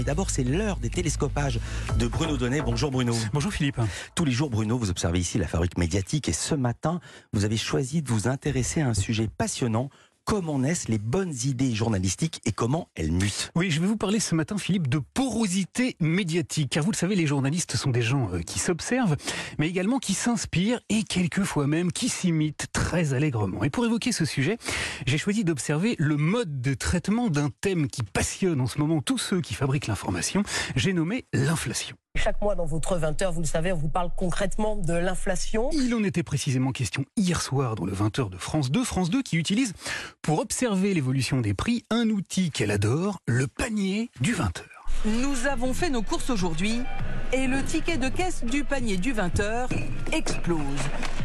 Mais d'abord, c'est l'heure des télescopages de Bruno Donnet. Bonjour Bruno. Bonjour Philippe. Tous les jours, Bruno, vous observez ici la fabrique médiatique et ce matin, vous avez choisi de vous intéresser à un sujet passionnant comment naissent les bonnes idées journalistiques et comment elles mutent. Oui, je vais vous parler ce matin, Philippe, de porosité médiatique. Car vous le savez, les journalistes sont des gens euh, qui s'observent, mais également qui s'inspirent et quelquefois même qui s'imitent très allègrement. Et pour évoquer ce sujet, j'ai choisi d'observer le mode de traitement d'un thème qui passionne en ce moment tous ceux qui fabriquent l'information. J'ai nommé l'inflation. Chaque mois dans votre 20h, vous le savez, on vous parle concrètement de l'inflation. Il en était précisément question hier soir dans le 20h de France 2. France 2 qui utilise pour observer l'évolution des prix un outil qu'elle adore, le panier du 20h. Nous avons fait nos courses aujourd'hui et le ticket de caisse du panier du 20h explose.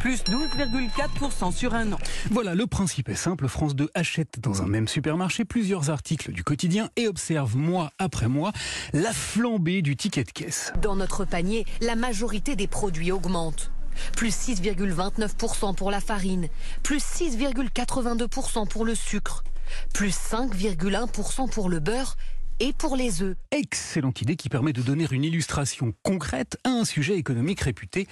Plus 12,4% sur un an. Voilà, le principe est simple. France 2 achète dans un même supermarché plusieurs articles du quotidien et observe mois après mois la flambée du ticket de caisse. Dans notre panier, la majorité des produits augmente. Plus 6,29% pour la farine, plus 6,82% pour le sucre, plus 5,1% pour le beurre et pour les œufs. Excellente idée qui permet de donner une illustration concrète à un sujet économique réputé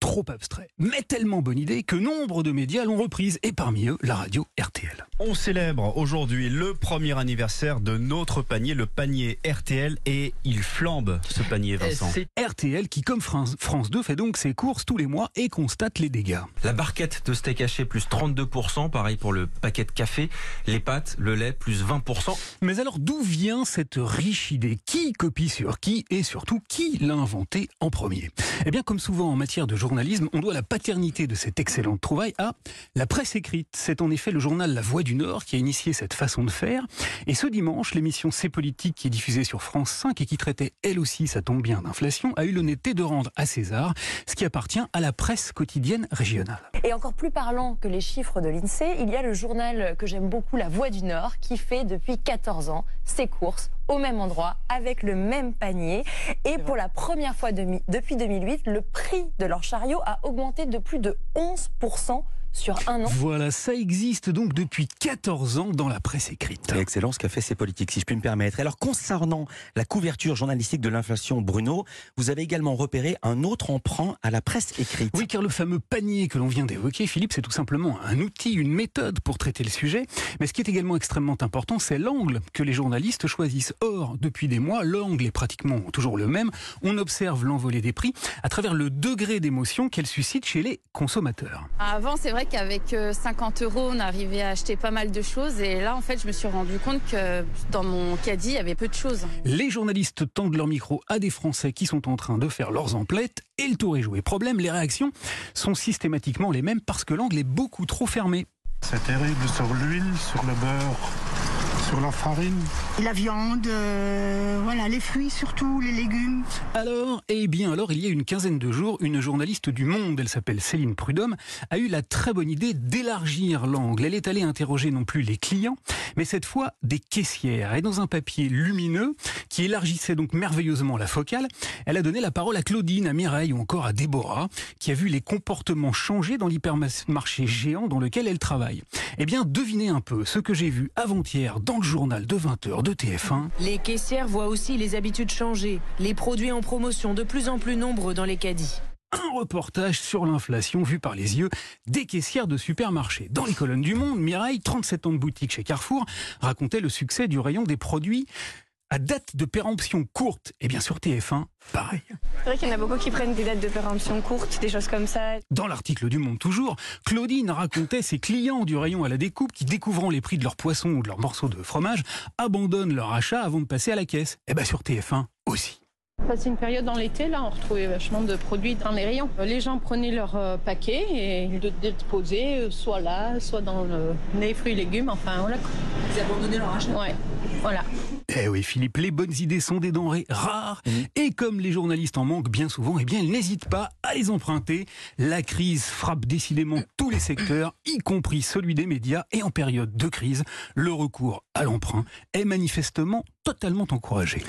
trop abstrait, mais tellement bonne idée que nombre de médias l'ont reprise, et parmi eux la radio RTL. On célèbre aujourd'hui le premier anniversaire de notre panier, le panier RTL, et il flambe ce panier, Vincent. C'est RTL qui, comme France 2, fait donc ses courses tous les mois et constate les dégâts. La barquette de steak haché plus 32%, pareil pour le paquet de café, les pâtes, le lait plus 20%. Mais alors d'où vient cette riche idée? Qui copie sur qui? Et surtout qui l'a inventé en premier? Eh bien comme souvent en matière de journalisme, on doit la paternité de cette excellente trouvaille à la presse écrite. C'est en effet le journal La Voix du Nord qui a initié cette façon de faire. Et ce dimanche, l'émission C'est politique qui est diffusée sur France 5 et qui traitait elle aussi, ça tombe bien, d'inflation, a eu l'honnêteté de rendre à César ce qui appartient à la presse quotidienne régionale. Et encore plus parlant que les chiffres de l'INSEE, il y a le journal que j'aime beaucoup, La Voix du Nord, qui fait depuis 14 ans ses courses au même endroit, avec le même panier. Et pour la première fois depuis 2008, le prix de leur chariot a augmenté de plus de 11% sur un an. Voilà, ça existe donc depuis 14 ans dans la presse écrite. C'est excellent ce qu'a fait ces politiques, si je puis me permettre. Alors, concernant la couverture journalistique de l'inflation, Bruno, vous avez également repéré un autre emprunt à la presse écrite. Oui, car le fameux panier que l'on vient d'évoquer, Philippe, c'est tout simplement un outil, une méthode pour traiter le sujet. Mais ce qui est également extrêmement important, c'est l'angle que les journalistes choisissent. Or, depuis des mois, l'angle est pratiquement toujours le même. On observe l'envolée des prix à travers le degré d'émotion qu'elle suscite chez les consommateurs. Avant, c'est vrai qu'avec 50 euh, euros, on arrivait à acheter pas mal de choses. Et là, en fait, je me suis rendu compte que dans mon caddie, il y avait peu de choses. Les journalistes tendent leur micro à des Français qui sont en train de faire leurs emplettes et le tour est joué. Problème, les réactions sont systématiquement les mêmes parce que l'angle est beaucoup trop fermé. C'est terrible sur l'huile, sur le beurre sur la farine La viande, euh, voilà, les fruits surtout, les légumes. Alors, eh bien alors, il y a une quinzaine de jours, une journaliste du Monde, elle s'appelle Céline Prudhomme, a eu la très bonne idée d'élargir l'angle. Elle est allée interroger non plus les clients, mais cette fois des caissières. Et dans un papier lumineux qui élargissait donc merveilleusement la focale, elle a donné la parole à Claudine, à Mireille ou encore à Déborah, qui a vu les comportements changer dans l'hypermarché géant dans lequel elle travaille. Eh bien, devinez un peu ce que j'ai vu avant-hier dans le journal de 20h de TF1. Les caissières voient aussi les habitudes changer, les produits en promotion de plus en plus nombreux dans les caddies un reportage sur l'inflation vu par les yeux des caissières de supermarchés. Dans les colonnes du Monde, Mireille, 37 ans de boutique chez Carrefour, racontait le succès du rayon des produits à date de péremption courte. Et bien sûr, TF1, pareil. C'est vrai qu'il y en a beaucoup qui prennent des dates de péremption courtes, des choses comme ça. Dans l'article du Monde toujours, Claudine racontait ses clients du rayon à la découpe qui, découvrant les prix de leurs poissons ou de leurs morceaux de fromage, abandonnent leur achat avant de passer à la caisse. Et bien sur TF1 aussi. C'est une période dans l'été, là, on retrouvait vachement de produits dans les rayons. Les gens prenaient leur euh, paquet et ils le déposaient euh, soit là, soit dans les fruits et légumes, enfin voilà. Ils abandonnaient leur achat Ouais, voilà. Eh oui, Philippe, les bonnes idées sont des denrées rares. Mmh. Et comme les journalistes en manquent bien souvent, eh bien, ils n'hésitent pas à les emprunter. La crise frappe décidément tous les secteurs, y compris celui des médias. Et en période de crise, le recours à l'emprunt est manifestement totalement encouragé.